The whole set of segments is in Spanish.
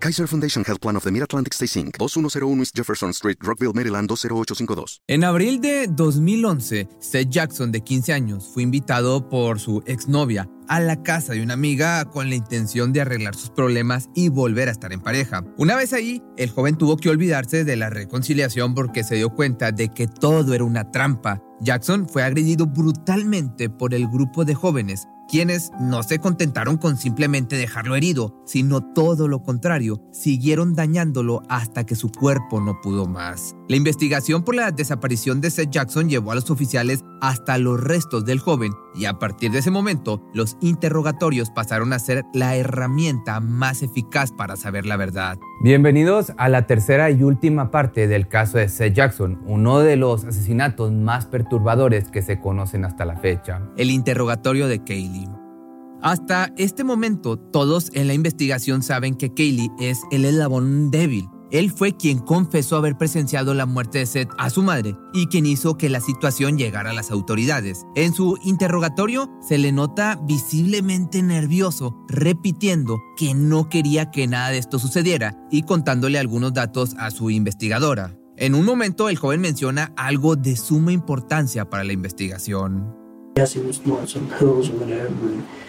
Kaiser Foundation Health Plan of the Mid-Atlantic Stay Inc., 2101 East Jefferson Street, Rockville, Maryland 20852. En abril de 2011, Seth Jackson, de 15 años, fue invitado por su exnovia a la casa de una amiga con la intención de arreglar sus problemas y volver a estar en pareja. Una vez ahí, el joven tuvo que olvidarse de la reconciliación porque se dio cuenta de que todo era una trampa. Jackson fue agredido brutalmente por el grupo de jóvenes quienes no se contentaron con simplemente dejarlo herido, sino todo lo contrario, siguieron dañándolo hasta que su cuerpo no pudo más. La investigación por la desaparición de Seth Jackson llevó a los oficiales hasta los restos del joven y a partir de ese momento los interrogatorios pasaron a ser la herramienta más eficaz para saber la verdad. Bienvenidos a la tercera y última parte del caso de Seth Jackson, uno de los asesinatos más perturbadores que se conocen hasta la fecha. El interrogatorio de Kaylee. Hasta este momento, todos en la investigación saben que Kaylee es el eslabón débil él fue quien confesó haber presenciado la muerte de Seth a su madre y quien hizo que la situación llegara a las autoridades. En su interrogatorio se le nota visiblemente nervioso, repitiendo que no quería que nada de esto sucediera y contándole algunos datos a su investigadora. En un momento el joven menciona algo de suma importancia para la investigación.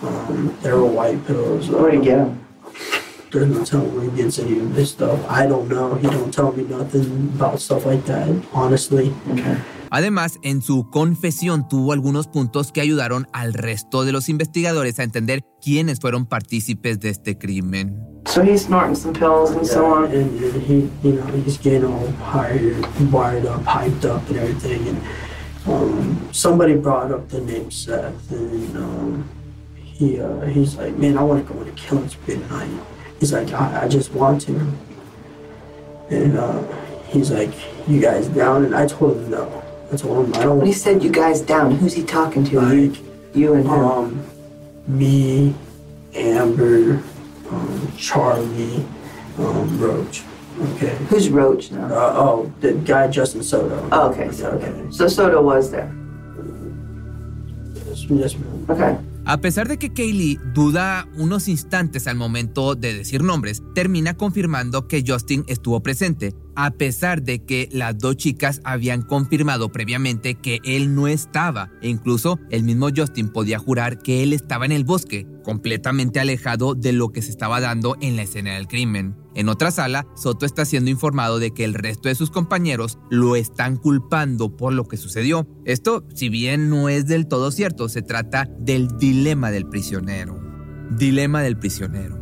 Um, they were white pills. Where'd he get them? There's no telling where he gets any of this stuff. I don't know. He don't tell me nothing about stuff like that, honestly. Okay. Además, en su confesión tuvo algunos puntos que ayudaron al resto de los investigadores a entender quiénes fueron partícipes de este crimen. So he's snorting some pills and yeah, so on. And, and he, you know, he's getting all hired, wired up, hyped up, and everything. And um, somebody brought up the name Seth, and um, he uh, he's like, man, I want to go a killing spree tonight. He's like, I, I just want to. And uh, he's like, you guys down? And I told him no. I told him I don't. When he said you guys down, who's he talking to? Like, you and him. Um, me, Amber, um, Charlie, um, Roach. Okay. Who's Roach now? Uh, oh, the guy Justin Soto. Oh, okay. So, okay. So Soto was there. Yes, yes ma'am. Okay. A pesar de que Kaylee duda unos instantes al momento de decir nombres, termina confirmando que Justin estuvo presente, a pesar de que las dos chicas habían confirmado previamente que él no estaba, e incluso el mismo Justin podía jurar que él estaba en el bosque, completamente alejado de lo que se estaba dando en la escena del crimen. En otra sala, Soto está siendo informado de que el resto de sus compañeros lo están culpando por lo que sucedió. Esto, si bien no es del todo cierto, se trata del dilema del prisionero. Dilema del prisionero.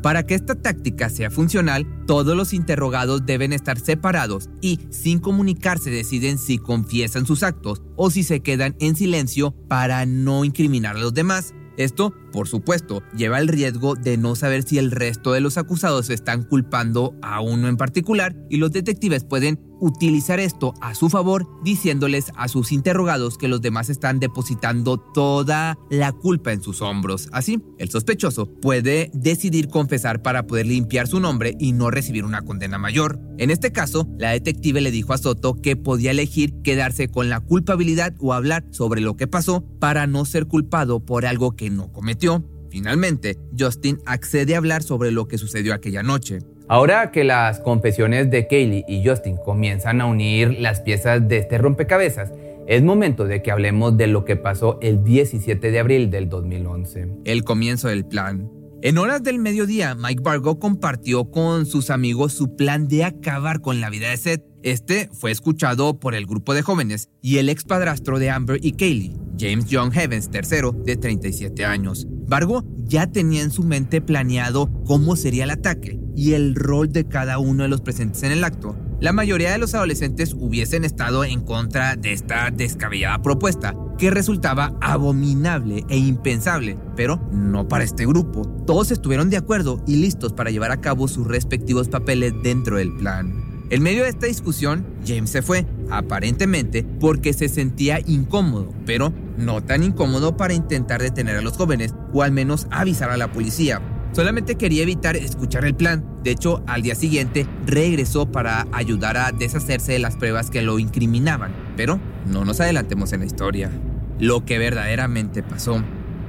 Para que esta táctica sea funcional, todos los interrogados deben estar separados y sin comunicarse deciden si confiesan sus actos o si se quedan en silencio para no incriminar a los demás. Esto, por supuesto, lleva el riesgo de no saber si el resto de los acusados están culpando a uno en particular y los detectives pueden utilizar esto a su favor diciéndoles a sus interrogados que los demás están depositando toda la culpa en sus hombros. Así, el sospechoso puede decidir confesar para poder limpiar su nombre y no recibir una condena mayor. En este caso, la detective le dijo a Soto que podía elegir quedarse con la culpabilidad o hablar sobre lo que pasó para no ser culpado por algo que no cometió. Finalmente, Justin accede a hablar sobre lo que sucedió aquella noche. Ahora que las confesiones de Kaylee y Justin comienzan a unir las piezas de este rompecabezas, es momento de que hablemos de lo que pasó el 17 de abril del 2011. El comienzo del plan. En horas del mediodía, Mike Bargo compartió con sus amigos su plan de acabar con la vida de Seth. Este fue escuchado por el grupo de jóvenes y el ex padrastro de Amber y Kaylee, James John Heavens III, de 37 años. Bargo ya tenía en su mente planeado cómo sería el ataque y el rol de cada uno de los presentes en el acto. La mayoría de los adolescentes hubiesen estado en contra de esta descabellada propuesta, que resultaba abominable e impensable, pero no para este grupo. Todos estuvieron de acuerdo y listos para llevar a cabo sus respectivos papeles dentro del plan. En medio de esta discusión, James se fue, aparentemente porque se sentía incómodo, pero no tan incómodo para intentar detener a los jóvenes o al menos avisar a la policía. Solamente quería evitar escuchar el plan. De hecho, al día siguiente regresó para ayudar a deshacerse de las pruebas que lo incriminaban. Pero no nos adelantemos en la historia. Lo que verdaderamente pasó.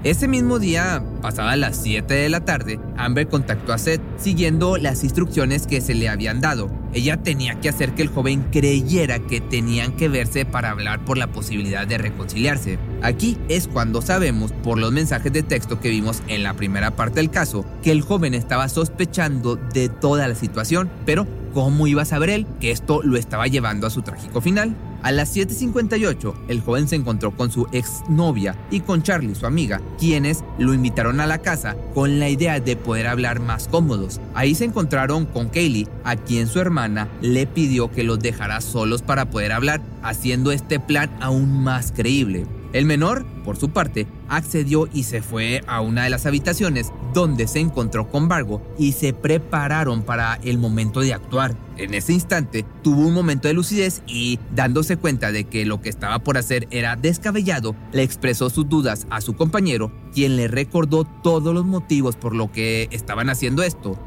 Ese mismo día, pasada las 7 de la tarde, Amber contactó a Seth siguiendo las instrucciones que se le habían dado. Ella tenía que hacer que el joven creyera que tenían que verse para hablar por la posibilidad de reconciliarse. Aquí es cuando sabemos, por los mensajes de texto que vimos en la primera parte del caso, que el joven estaba sospechando de toda la situación, pero ¿cómo iba a saber él que esto lo estaba llevando a su trágico final? A las 7.58, el joven se encontró con su exnovia y con Charlie, su amiga, quienes lo invitaron a la casa con la idea de poder hablar más cómodos. Ahí se encontraron con Kaylee, a quien su hermana le pidió que los dejara solos para poder hablar, haciendo este plan aún más creíble. El menor, por su parte, accedió y se fue a una de las habitaciones donde se encontró con Vargo y se prepararon para el momento de actuar. En ese instante tuvo un momento de lucidez y, dándose cuenta de que lo que estaba por hacer era descabellado, le expresó sus dudas a su compañero, quien le recordó todos los motivos por lo que estaban haciendo esto.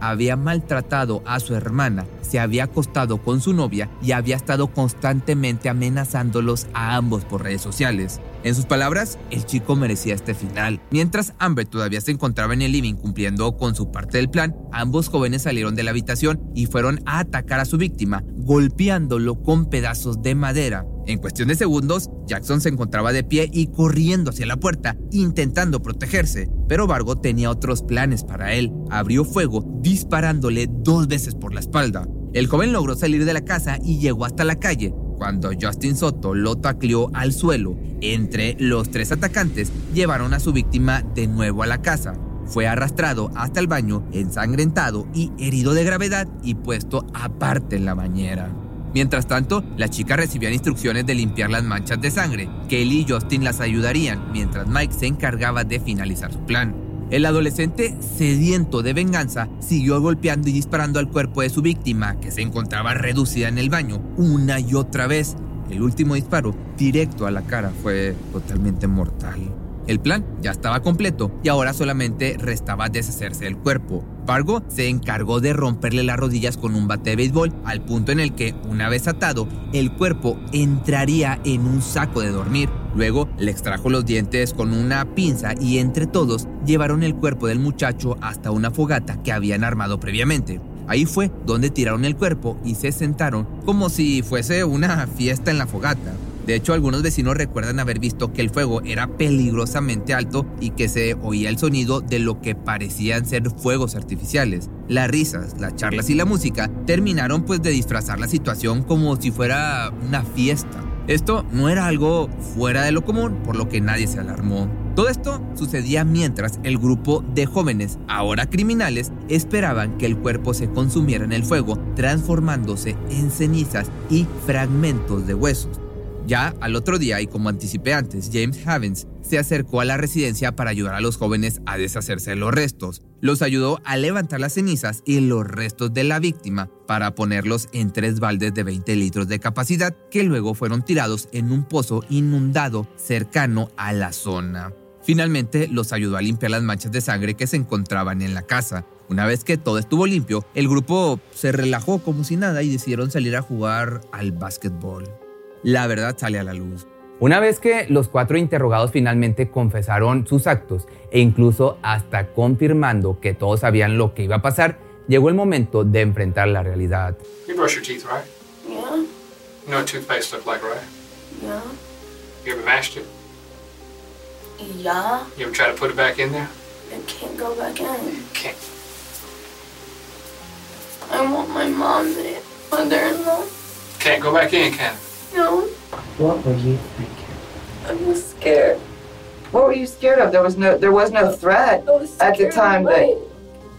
Había maltratado a su hermana, se había acostado con su novia y había estado constantemente amenazándolos a ambos por redes sociales. En sus palabras, el chico merecía este final. Mientras Amber todavía se encontraba en el living cumpliendo con su parte del plan, ambos jóvenes salieron de la habitación y fueron a atacar a su víctima, golpeándolo con pedazos de madera. En cuestión de segundos, Jackson se encontraba de pie y corriendo hacia la puerta, intentando protegerse, pero Vargo tenía otros planes para él. Abrió fuego, disparándole dos veces por la espalda. El joven logró salir de la casa y llegó hasta la calle, cuando Justin Soto lo tacleó al suelo. Entre los tres atacantes llevaron a su víctima de nuevo a la casa. Fue arrastrado hasta el baño, ensangrentado y herido de gravedad y puesto aparte en la bañera. Mientras tanto, las chicas recibían instrucciones de limpiar las manchas de sangre. Kelly y Justin las ayudarían, mientras Mike se encargaba de finalizar su plan. El adolescente, sediento de venganza, siguió golpeando y disparando al cuerpo de su víctima, que se encontraba reducida en el baño, una y otra vez. El último disparo, directo a la cara, fue totalmente mortal. El plan ya estaba completo y ahora solamente restaba deshacerse del cuerpo. Fargo se encargó de romperle las rodillas con un bate de béisbol al punto en el que, una vez atado, el cuerpo entraría en un saco de dormir. Luego le extrajo los dientes con una pinza y entre todos llevaron el cuerpo del muchacho hasta una fogata que habían armado previamente. Ahí fue donde tiraron el cuerpo y se sentaron como si fuese una fiesta en la fogata. De hecho, algunos vecinos recuerdan haber visto que el fuego era peligrosamente alto y que se oía el sonido de lo que parecían ser fuegos artificiales. Las risas, las charlas y la música terminaron pues de disfrazar la situación como si fuera una fiesta. Esto no era algo fuera de lo común, por lo que nadie se alarmó. Todo esto sucedía mientras el grupo de jóvenes, ahora criminales, esperaban que el cuerpo se consumiera en el fuego, transformándose en cenizas y fragmentos de huesos. Ya al otro día, y como anticipé antes, James Havens se acercó a la residencia para ayudar a los jóvenes a deshacerse de los restos. Los ayudó a levantar las cenizas y los restos de la víctima para ponerlos en tres baldes de 20 litros de capacidad que luego fueron tirados en un pozo inundado cercano a la zona. Finalmente los ayudó a limpiar las manchas de sangre que se encontraban en la casa. Una vez que todo estuvo limpio, el grupo se relajó como si nada y decidieron salir a jugar al básquetbol la verdad sale a la luz. Una vez que los cuatro interrogados finalmente confesaron sus actos e incluso hasta confirmando que todos sabían lo que iba a pasar, llegó el momento de enfrentar la realidad. You brush your teeth, right? Yeah, You know what toothpaste look like, right? yeah, You ever mashed it? yeah. You ever try to put it back in there? I can't go back in. Can't. I want my mom to mother-in-law. Can't go back in, can it? No, What were you thinking? I was scared. What were you scared of? There was no there was no threat. Was At the time away.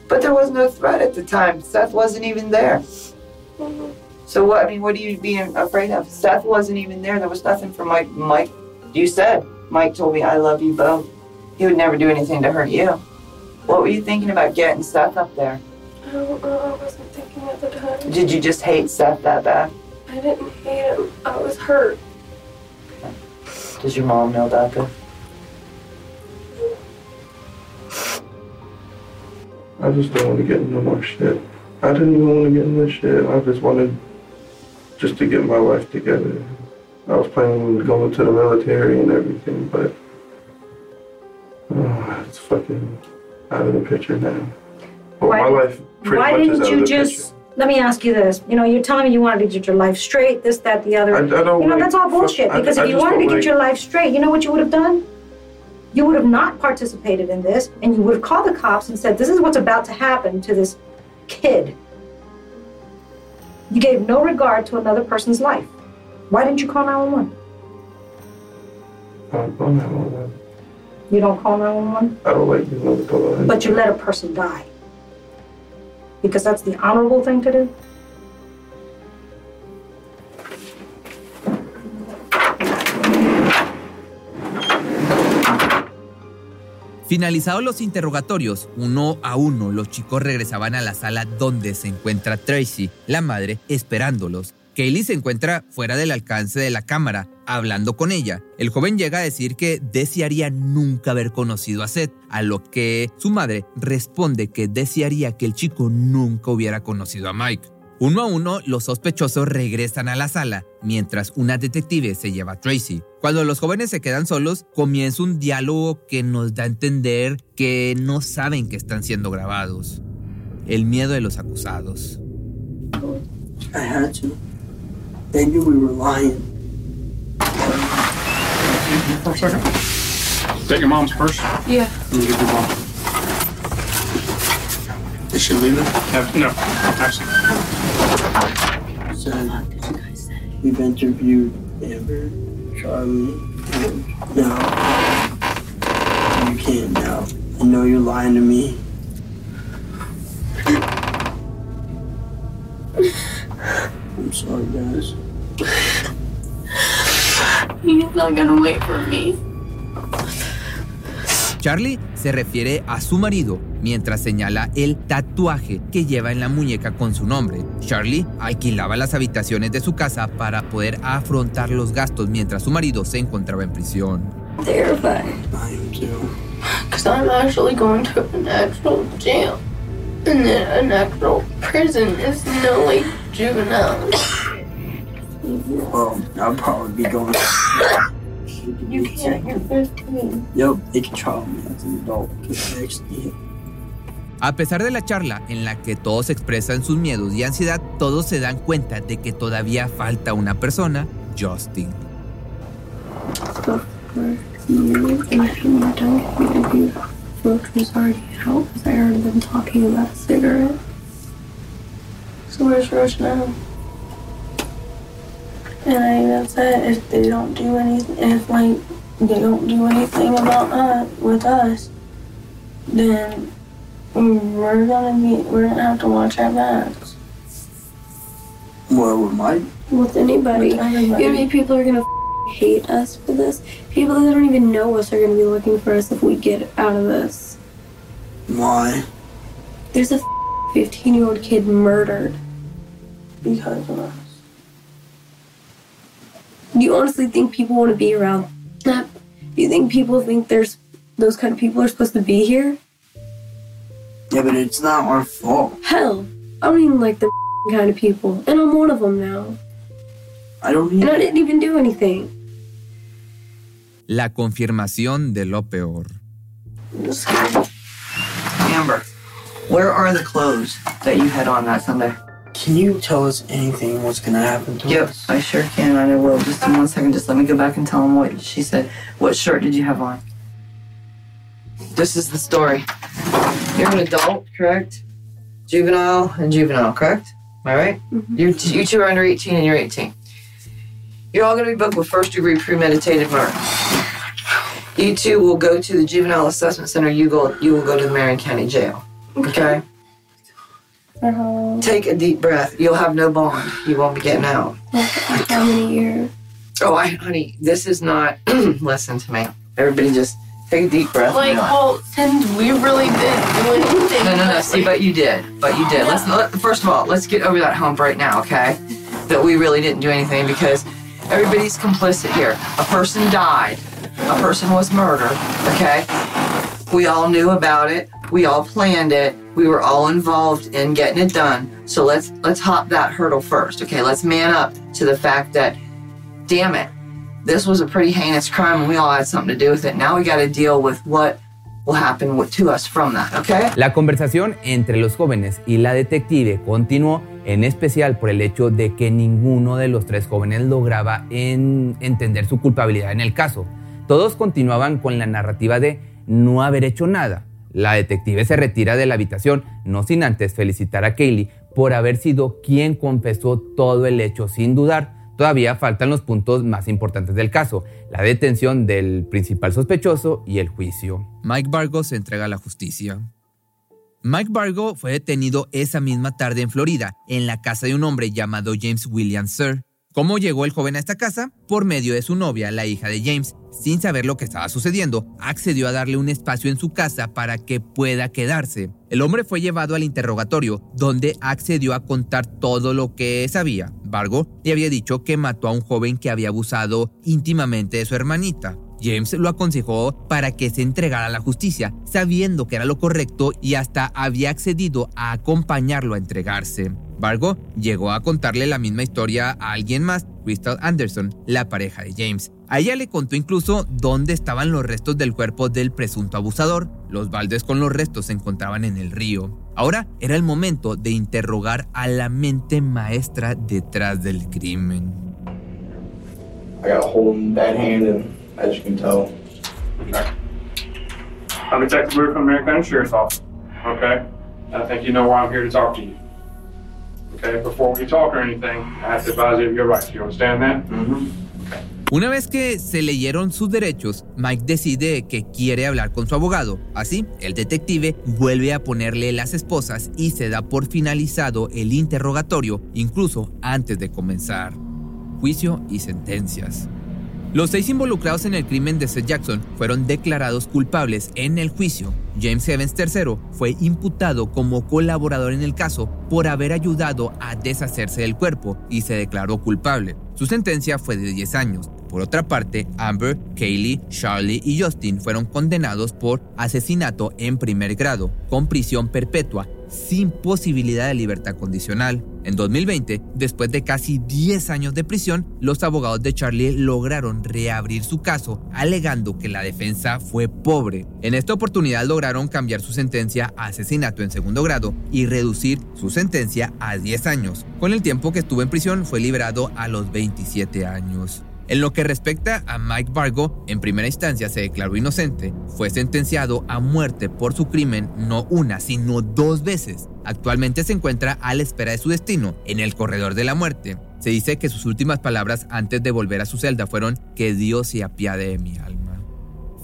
But there was no threat at the time. Seth wasn't even there. Mhm. So what I mean, what are you being afraid of? Seth wasn't even there. There was nothing for Mike Mike You said, Mike told me I love you both. He would never do anything to hurt you. What were you thinking about getting Seth up there? I don't know. I wasn't thinking at the time. Did you just hate Seth that bad? I didn't hate him. I was hurt. Does your mom know Becca? I just don't want to get into more shit. I didn't even want to get in this shit. I just wanted just to get my life together. I was planning on going to the military and everything, but oh, it's fucking out of the picture now. Well, Why- my life pretty Why much is didn't out you of the just? Let me ask you this. You know, you're telling me you wanted to get your life straight, this, that, the other. I, I. You know, like that's all bullshit. I- Because I if you wanted to get like- your life straight, you know what you would have done? You would have not participated in this, and you would have called the cops and said, "This is what's about to happen to this kid." You gave no regard to another person's life. Why didn't you call 911? I don't, I don't. You don't call 911, I don't like being able to go out. but you let a person die. Because that's the honorable thing to do. Finalizados los interrogatorios, uno a uno los chicos regresaban a la sala donde se encuentra Tracy, la madre, esperándolos. Kaylee se encuentra fuera del alcance de la cámara, hablando con ella. El joven llega a decir que desearía nunca haber conocido a Seth, a lo que su madre responde que desearía que el chico nunca hubiera conocido a Mike. Uno a uno, los sospechosos regresan a la sala, mientras una detective se lleva a Tracy. Cuando los jóvenes se quedan solos, comienza un diálogo que nos da a entender que no saben que están siendo grabados. El miedo de los acusados. They knew we were lying. For a second. Is that your mom's purse? Yeah. Let me get your mom. Is she leaving? Have, no, absent. Said we've interviewed Amber, Charlie, and now you can't now. I know you're lying to me. I'm sorry, guys. He's not gonna wait for me. Charlie se refiere a su marido mientras señala el tatuaje que lleva en la muñeca con su nombre. Charlie alquilaba las habitaciones de su casa para poder afrontar los gastos mientras su marido se encontraba en prisión. Terrified. Well, I'll probably be going. You can't, you're 15. Yep, they can trial me as an adult. actually A pesar de la charla en la que todos expresan sus miedos y ansiedad, todos se dan cuenta de que todavía falta una persona, Justin. So where's Rush now? And I even said if they don't do anything, if like they don't do anything about us with us, then we're gonna be we're gonna have to watch our backs Well, with my with anybody. You know how many people are gonna f- hate us for this? People that don't even know us are gonna be looking for us if we get out of this. why? There's a 15 year old kid murdered. Because of us. Do you honestly think people want to be around that? Do you think people think there's those kind of people are supposed to be here? Yeah, but it's not our fault. Hell, I don't even like the kind of people, and I'm one of them now. I don't And I even. didn't even do anything. La confirmación de lo peor. Amber, where are the clothes that you had on that Sunday? Can you tell us anything? What's gonna happen to Yep, us? I sure can, and I will. Just in one second, just let me go back and tell him what she said. What shirt did you have on? This is the story. You're an adult, correct? Juvenile and juvenile, correct? Am I right? Mm-hmm. You, you two are under 18 and you're 18. You're all going to be booked with first degree premeditated murder. You two will go to the juvenile assessment center. You go. You will go to the Marion County Jail. Okay. Uh-huh. Take a deep breath. You'll have no bond. You won't be getting out. How many years? Oh, I, honey, this is not. listen to me. Everybody, just take a deep breath. Like, well, and we really didn't do anything. No, no, no. See, but you did. But you did. Let's let, first of all, let's get over that hump right now, okay? That we really didn't do anything because everybody's complicit here. A person died. A person was murdered. Okay. We all knew about it. We all planned it. We were all involved in getting it done. So let's let's hop that hurdle first. Okay. Let's man up to the fact that, damn it, this was a pretty heinous crime and we all had something to do with it. Now we got to deal with what will happen to us from that, okay? La conversación entre los jóvenes y la detective continuó, en especial por el hecho de que ninguno de los tres jóvenes lograba en entender su culpabilidad en el caso. Todos continuaban con la narrativa de no haber hecho nada. La detective se retira de la habitación, no sin antes felicitar a Kaylee por haber sido quien confesó todo el hecho sin dudar. Todavía faltan los puntos más importantes del caso, la detención del principal sospechoso y el juicio. Mike Bargo se entrega a la justicia. Mike Bargo fue detenido esa misma tarde en Florida, en la casa de un hombre llamado James William Sir. ¿Cómo llegó el joven a esta casa? Por medio de su novia, la hija de James. Sin saber lo que estaba sucediendo, accedió a darle un espacio en su casa para que pueda quedarse. El hombre fue llevado al interrogatorio, donde accedió a contar todo lo que sabía. Bargo le había dicho que mató a un joven que había abusado íntimamente de su hermanita. James lo aconsejó para que se entregara a la justicia, sabiendo que era lo correcto y hasta había accedido a acompañarlo a entregarse. Bargo llegó a contarle la misma historia a alguien más, Crystal Anderson, la pareja de James. A ella le contó incluso dónde estaban los restos del cuerpo del presunto abusador. Los baldes con los restos se encontraban en el río. Ahora era el momento de interrogar a la mente maestra detrás del crimen. I got a whole bad hand, and as you can tell, I'm Detective Weir from American Sheriff's Office. Okay? I think you know why I'm here to talk to you. Una vez que se leyeron sus derechos, Mike decide que quiere hablar con su abogado. Así, el detective vuelve a ponerle las esposas y se da por finalizado el interrogatorio, incluso antes de comenzar. Juicio y sentencias. Los seis involucrados en el crimen de Seth Jackson fueron declarados culpables en el juicio. James Evans III fue imputado como colaborador en el caso por haber ayudado a deshacerse del cuerpo y se declaró culpable. Su sentencia fue de 10 años. Por otra parte, Amber, Kaylee, Charlie y Justin fueron condenados por asesinato en primer grado, con prisión perpetua, sin posibilidad de libertad condicional. En 2020, después de casi 10 años de prisión, los abogados de Charlie lograron reabrir su caso, alegando que la defensa fue pobre. En esta oportunidad lograron cambiar su sentencia a asesinato en segundo grado y reducir su sentencia a 10 años. Con el tiempo que estuvo en prisión, fue liberado a los 27 años. En lo que respecta a Mike Bargo, en primera instancia se declaró inocente. Fue sentenciado a muerte por su crimen no una, sino dos veces. Actualmente se encuentra a la espera de su destino, en el corredor de la muerte. Se dice que sus últimas palabras antes de volver a su celda fueron que Dios se apiade de mi alma.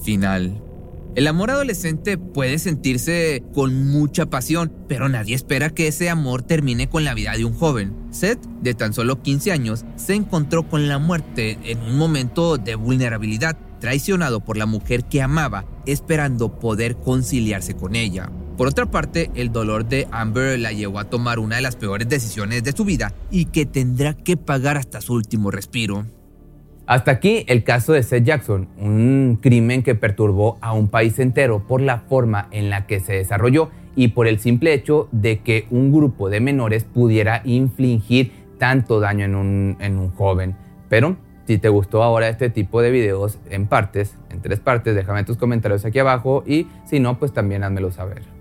Final. El amor adolescente puede sentirse con mucha pasión, pero nadie espera que ese amor termine con la vida de un joven. Seth, de tan solo 15 años, se encontró con la muerte en un momento de vulnerabilidad, traicionado por la mujer que amaba, esperando poder conciliarse con ella. Por otra parte, el dolor de Amber la llevó a tomar una de las peores decisiones de su vida y que tendrá que pagar hasta su último respiro. Hasta aquí el caso de Seth Jackson, un crimen que perturbó a un país entero por la forma en la que se desarrolló y por el simple hecho de que un grupo de menores pudiera infligir tanto daño en un, en un joven. Pero si te gustó ahora este tipo de videos en partes, en tres partes, déjame tus comentarios aquí abajo y si no, pues también házmelo saber.